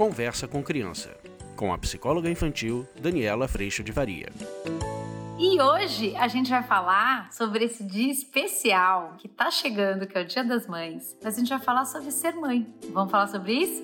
Conversa com Criança, com a psicóloga infantil Daniela Freixo de Varia. E hoje a gente vai falar sobre esse dia especial que tá chegando, que é o Dia das Mães. Mas a gente vai falar sobre ser mãe. Vamos falar sobre isso?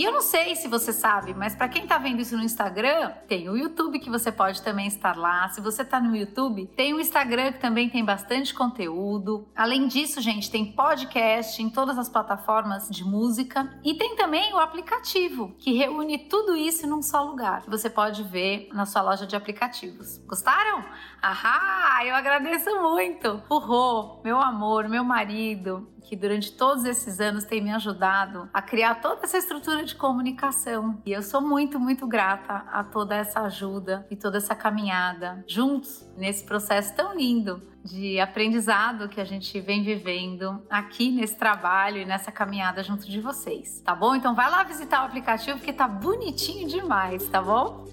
E eu não sei se você sabe, mas para quem tá vendo isso no Instagram, tem o YouTube que você pode também estar lá. Se você tá no YouTube, tem o Instagram que também tem bastante conteúdo. Além disso, gente, tem podcast em todas as plataformas de música e tem também o aplicativo que reúne tudo isso num só lugar. Você pode ver na sua loja de aplicativos. Gostaram? Ahá, eu agradeço muito. O Rô, meu amor, meu marido, que durante todos esses anos tem me ajudado a criar toda essa estrutura de comunicação. E eu sou muito, muito grata a toda essa ajuda e toda essa caminhada juntos nesse processo tão lindo de aprendizado que a gente vem vivendo aqui nesse trabalho e nessa caminhada junto de vocês, tá bom? Então vai lá visitar o aplicativo porque tá bonitinho demais, tá bom?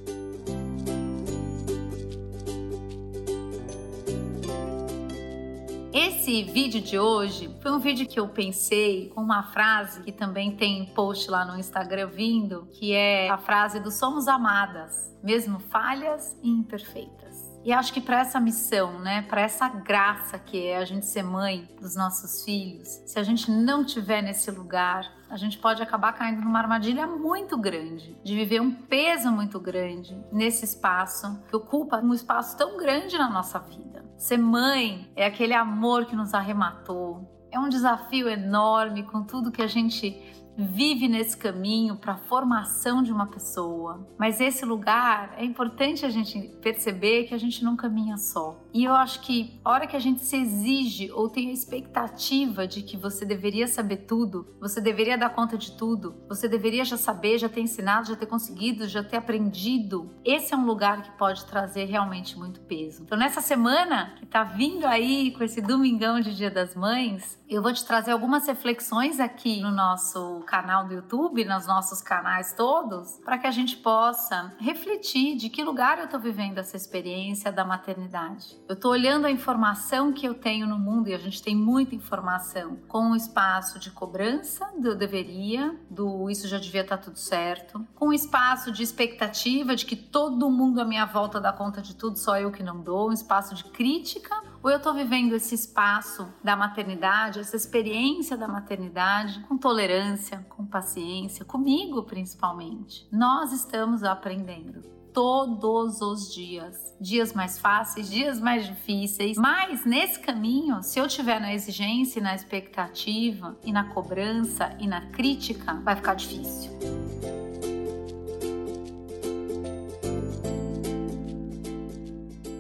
Esse vídeo de hoje foi um vídeo que eu pensei com uma frase que também tem post lá no Instagram vindo, que é a frase do somos amadas, mesmo falhas e imperfeitas. E acho que para essa missão, né, para essa graça que é a gente ser mãe dos nossos filhos, se a gente não tiver nesse lugar, a gente pode acabar caindo numa armadilha muito grande, de viver um peso muito grande nesse espaço que ocupa um espaço tão grande na nossa vida. Ser mãe é aquele amor que nos arrematou. É um desafio enorme com tudo que a gente vive nesse caminho para a formação de uma pessoa. Mas esse lugar é importante a gente perceber que a gente não caminha só. E eu acho que a hora que a gente se exige ou tem a expectativa de que você deveria saber tudo, você deveria dar conta de tudo, você deveria já saber, já ter ensinado, já ter conseguido, já ter aprendido, esse é um lugar que pode trazer realmente muito peso. Então nessa semana que tá vindo aí com esse domingão de Dia das Mães, eu vou te trazer algumas reflexões aqui no nosso canal do YouTube, nos nossos canais todos, para que a gente possa refletir de que lugar eu estou vivendo essa experiência da maternidade. Eu estou olhando a informação que eu tenho no mundo e a gente tem muita informação com um espaço de cobrança do deveria, do isso já devia estar tá tudo certo, com um espaço de expectativa de que todo mundo à minha volta dá conta de tudo, só eu que não dou, um espaço de crítica ou eu estou vivendo esse espaço da maternidade, essa experiência da maternidade com tolerância, com paciência, comigo principalmente. Nós estamos aprendendo todos os dias. Dias mais fáceis, dias mais difíceis. Mas nesse caminho, se eu tiver na exigência, na expectativa e na cobrança e na crítica, vai ficar difícil.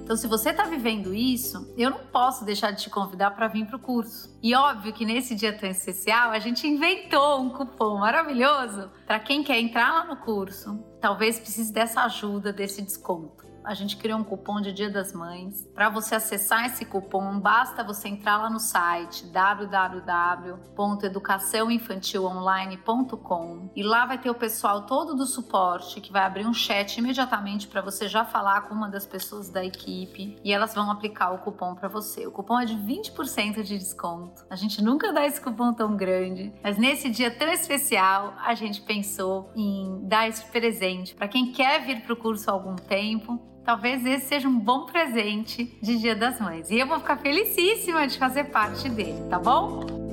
Então, se você está vivendo isso, eu não posso deixar de te convidar para vir para o curso. E óbvio que nesse dia tão especial, a gente inventou um cupom maravilhoso para quem quer entrar lá no curso, talvez precise dessa ajuda, desse desconto a gente criou um cupom de Dia das Mães. Para você acessar esse cupom, basta você entrar lá no site www.educaçãoinfantilonline.com e lá vai ter o pessoal todo do suporte que vai abrir um chat imediatamente para você já falar com uma das pessoas da equipe e elas vão aplicar o cupom para você. O cupom é de 20% de desconto. A gente nunca dá esse cupom tão grande, mas nesse dia tão especial, a gente pensou em dar esse presente para quem quer vir para o curso há algum tempo talvez esse seja um bom presente de Dia das Mães. E eu vou ficar felicíssima de fazer parte dele, tá bom?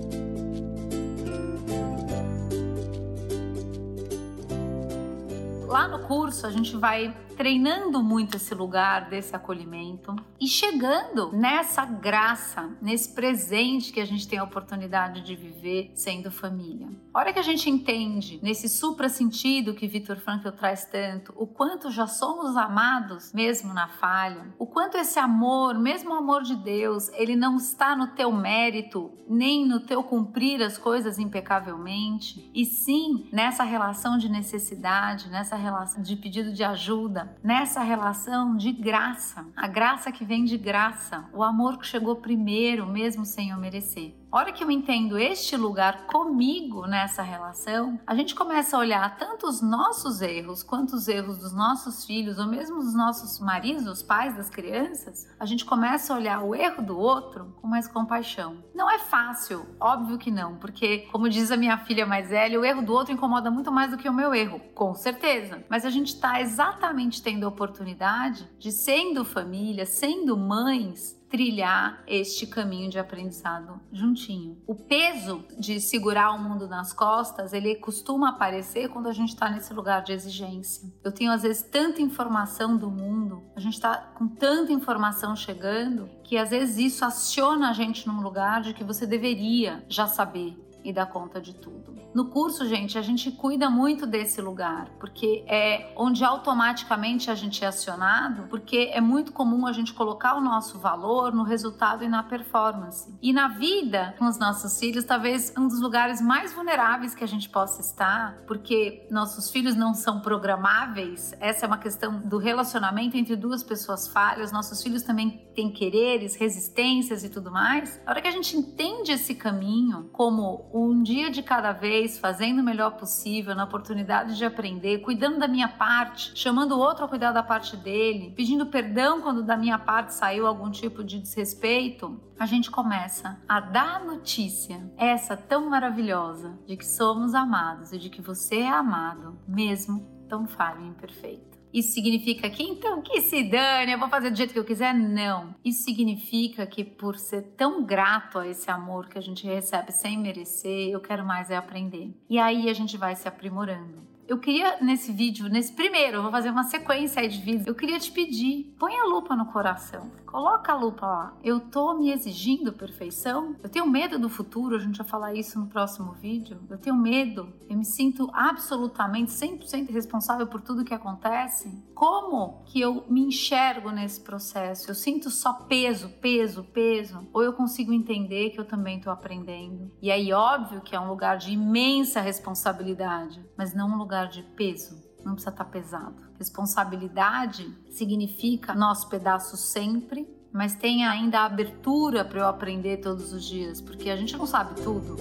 Lá no curso a gente vai treinando muito esse lugar desse acolhimento e chegando nessa graça, nesse presente que a gente tem a oportunidade de viver sendo família. A hora que a gente entende, nesse supra-sentido que Vitor Frankl traz tanto, o quanto já somos amados mesmo na falha, o quanto esse amor, mesmo o amor de Deus, ele não está no teu mérito, nem no teu cumprir as coisas impecavelmente, e sim nessa relação de necessidade, nessa relação de pedido de ajuda, nessa relação de graça, a graça que vem de graça, o amor que chegou primeiro, mesmo sem eu merecer. Hora que eu entendo este lugar comigo nessa relação, a gente começa a olhar tanto os nossos erros quanto os erros dos nossos filhos, ou mesmo dos nossos maridos, os pais das crianças. A gente começa a olhar o erro do outro com mais compaixão. Não é fácil, óbvio que não, porque, como diz a minha filha mais velha, o erro do outro incomoda muito mais do que o meu erro, com certeza. Mas a gente está exatamente tendo a oportunidade de, sendo família, sendo mães, trilhar este caminho de aprendizado juntinho. O peso de segurar o mundo nas costas, ele costuma aparecer quando a gente está nesse lugar de exigência. Eu tenho às vezes tanta informação do mundo, a gente está com tanta informação chegando, que às vezes isso aciona a gente num lugar de que você deveria já saber e dar conta de tudo. No curso, gente, a gente cuida muito desse lugar, porque é onde automaticamente a gente é acionado, porque é muito comum a gente colocar o nosso valor no resultado e na performance. E na vida com os nossos filhos, talvez um dos lugares mais vulneráveis que a gente possa estar, porque nossos filhos não são programáveis, essa é uma questão do relacionamento entre duas pessoas falhas, nossos filhos também têm quereres, resistências e tudo mais. A hora que a gente entende esse caminho como um dia de cada vez, fazendo o melhor possível, na oportunidade de aprender, cuidando da minha parte, chamando o outro a cuidar da parte dele, pedindo perdão quando da minha parte saiu algum tipo de desrespeito, a gente começa a dar notícia, essa tão maravilhosa, de que somos amados e de que você é amado, mesmo tão falho e imperfeito. Isso significa que então que se dane, eu vou fazer do jeito que eu quiser? Não. Isso significa que por ser tão grato a esse amor que a gente recebe sem merecer, eu quero mais é aprender. E aí a gente vai se aprimorando. Eu queria nesse vídeo, nesse primeiro, eu vou fazer uma sequência aí de vídeos. Eu queria te pedir, põe a lupa no coração. Coloca a lupa lá. Eu tô me exigindo perfeição? Eu tenho medo do futuro, a gente vai falar isso no próximo vídeo. Eu tenho medo. Eu me sinto absolutamente 100% responsável por tudo que acontece. Como que eu me enxergo nesse processo? Eu sinto só peso, peso, peso? Ou eu consigo entender que eu também tô aprendendo? E aí, óbvio que é um lugar de imensa responsabilidade, mas não um lugar lugar de peso, não precisa estar tá pesado. Responsabilidade significa nosso pedaço sempre, mas tem ainda a abertura para eu aprender todos os dias, porque a gente não sabe tudo.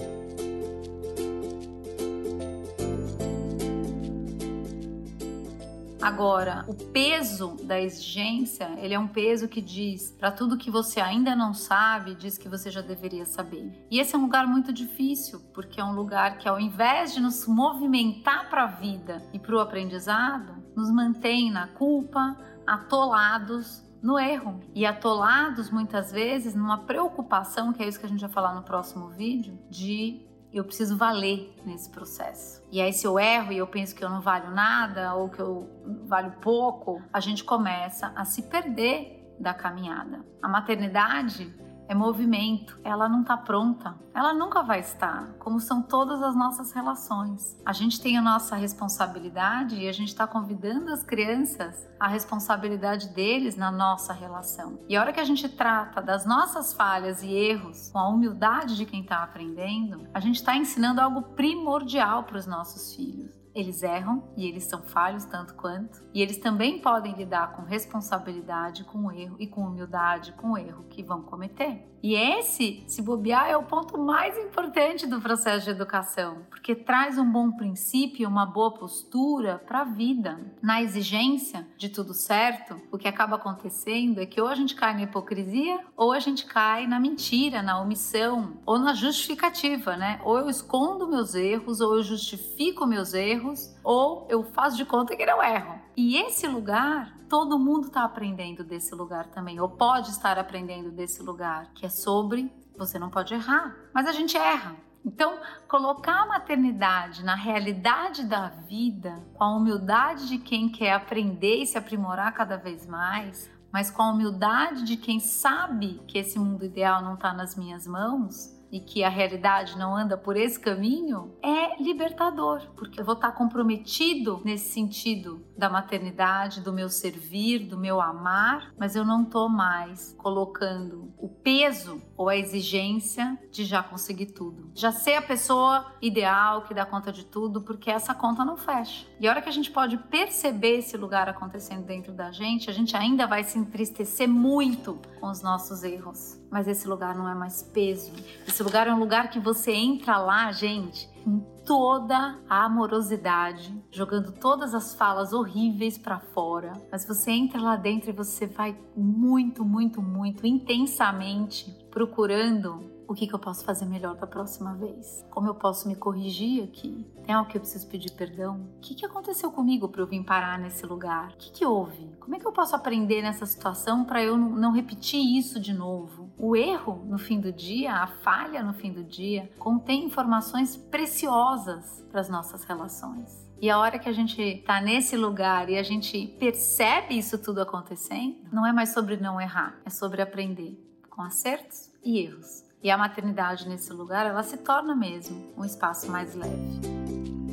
Agora, o peso da exigência, ele é um peso que diz para tudo que você ainda não sabe, diz que você já deveria saber. E esse é um lugar muito difícil, porque é um lugar que ao invés de nos movimentar para a vida e para o aprendizado, nos mantém na culpa, atolados no erro e atolados muitas vezes numa preocupação, que é isso que a gente vai falar no próximo vídeo, de eu preciso valer nesse processo. E aí, se eu erro e eu penso que eu não valho nada ou que eu valho pouco, a gente começa a se perder da caminhada. A maternidade é movimento, ela não está pronta, ela nunca vai estar, como são todas as nossas relações. A gente tem a nossa responsabilidade e a gente está convidando as crianças a responsabilidade deles na nossa relação. E a hora que a gente trata das nossas falhas e erros com a humildade de quem está aprendendo, a gente está ensinando algo primordial para os nossos filhos eles erram e eles são falhos tanto quanto, e eles também podem lidar com responsabilidade com erro e com humildade com o erro que vão cometer. E esse, se bobear, é o ponto mais importante do processo de educação, porque traz um bom princípio, uma boa postura para a vida. Na exigência de tudo certo, o que acaba acontecendo é que ou a gente cai na hipocrisia, ou a gente cai na mentira, na omissão, ou na justificativa, né? Ou eu escondo meus erros, ou eu justifico meus erros, ou eu faço de conta que não erro. E esse lugar, todo mundo está aprendendo desse lugar também, ou pode estar aprendendo desse lugar, que é sobre você não pode errar, mas a gente erra. Então, colocar a maternidade na realidade da vida, com a humildade de quem quer aprender e se aprimorar cada vez mais, mas com a humildade de quem sabe que esse mundo ideal não está nas minhas mãos, e que a realidade não anda por esse caminho, é libertador, porque eu vou estar comprometido nesse sentido da maternidade, do meu servir, do meu amar, mas eu não estou mais colocando o peso ou a exigência de já conseguir tudo. Já ser a pessoa ideal que dá conta de tudo, porque essa conta não fecha. E a hora que a gente pode perceber esse lugar acontecendo dentro da gente, a gente ainda vai se entristecer muito com os nossos erros mas esse lugar não é mais peso. Esse lugar é um lugar que você entra lá, gente, com toda a amorosidade, jogando todas as falas horríveis para fora. Mas você entra lá dentro e você vai muito, muito, muito intensamente procurando o que, que eu posso fazer melhor da próxima vez? Como eu posso me corrigir aqui? Tem algo que eu preciso pedir perdão? O que, que aconteceu comigo para eu vir parar nesse lugar? O que, que houve? Como é que eu posso aprender nessa situação para eu não repetir isso de novo? O erro no fim do dia, a falha no fim do dia, contém informações preciosas para as nossas relações. E a hora que a gente está nesse lugar e a gente percebe isso tudo acontecendo, não é mais sobre não errar, é sobre aprender com acertos e erros. E a maternidade nesse lugar, ela se torna mesmo um espaço mais leve.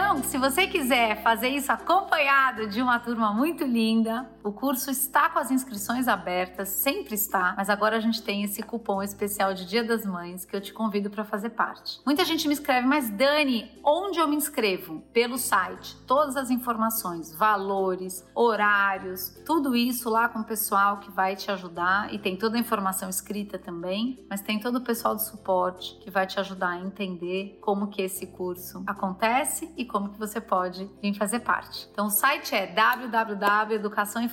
Então, se você quiser fazer isso acompanhado de uma turma muito linda, o curso está com as inscrições abertas, sempre está, mas agora a gente tem esse cupom especial de Dia das Mães que eu te convido para fazer parte. Muita gente me escreve, mas Dani, onde eu me inscrevo? Pelo site, todas as informações, valores, horários, tudo isso lá com o pessoal que vai te ajudar e tem toda a informação escrita também, mas tem todo o pessoal do suporte que vai te ajudar a entender como que esse curso acontece e como que você pode vir fazer parte. Então o site é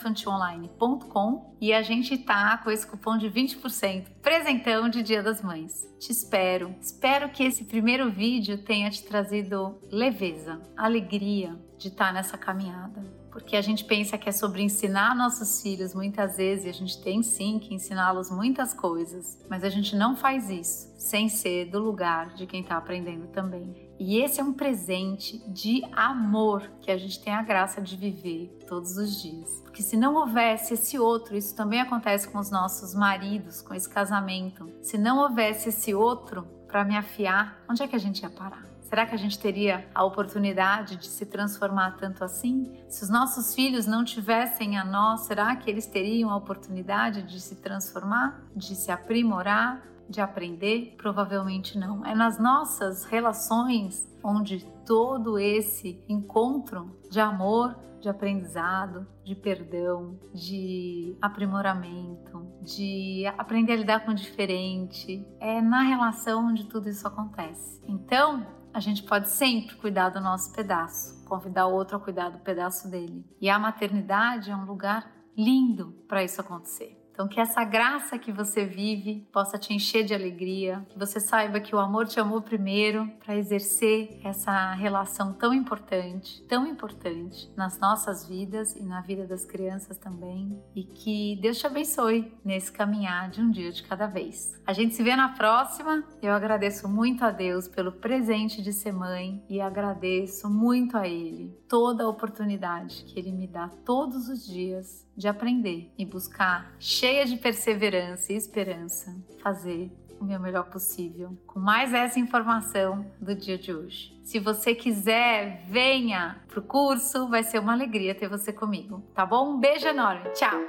www.educaçãoinfantilonline.com e a gente tá com esse cupom de 20% presentão de Dia das Mães. Te espero. Espero que esse primeiro vídeo tenha te trazido leveza, alegria de estar tá nessa caminhada porque a gente pensa que é sobre ensinar nossos filhos muitas vezes, e a gente tem sim que ensiná-los muitas coisas, mas a gente não faz isso sem ser do lugar de quem está aprendendo também. E esse é um presente de amor que a gente tem a graça de viver todos os dias. Porque se não houvesse esse outro, isso também acontece com os nossos maridos, com esse casamento. Se não houvesse esse outro para me afiar, onde é que a gente ia parar? Será que a gente teria a oportunidade de se transformar tanto assim? Se os nossos filhos não tivessem a nós, será que eles teriam a oportunidade de se transformar, de se aprimorar? de aprender? Provavelmente não. É nas nossas relações onde todo esse encontro de amor, de aprendizado, de perdão, de aprimoramento, de aprender a lidar com o diferente, é na relação onde tudo isso acontece. Então, a gente pode sempre cuidar do nosso pedaço, convidar o outro a cuidar do pedaço dele. E a maternidade é um lugar lindo para isso acontecer. Então, que essa graça que você vive possa te encher de alegria, que você saiba que o amor te amou primeiro para exercer essa relação tão importante, tão importante nas nossas vidas e na vida das crianças também. E que Deus te abençoe nesse caminhar de um dia de cada vez. A gente se vê na próxima. Eu agradeço muito a Deus pelo presente de ser mãe e agradeço muito a Ele toda a oportunidade que Ele me dá todos os dias de aprender e buscar cheia de perseverança e esperança, fazer o meu melhor possível com mais essa informação do dia de hoje. Se você quiser, venha pro curso, vai ser uma alegria ter você comigo, tá bom? Um beijo enorme, tchau!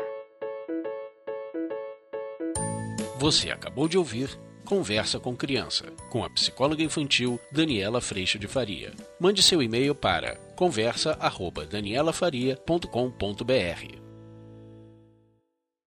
Você acabou de ouvir Conversa com Criança, com a psicóloga infantil Daniela Freixo de Faria. Mande seu e-mail para conversa@danielafaria.com.br.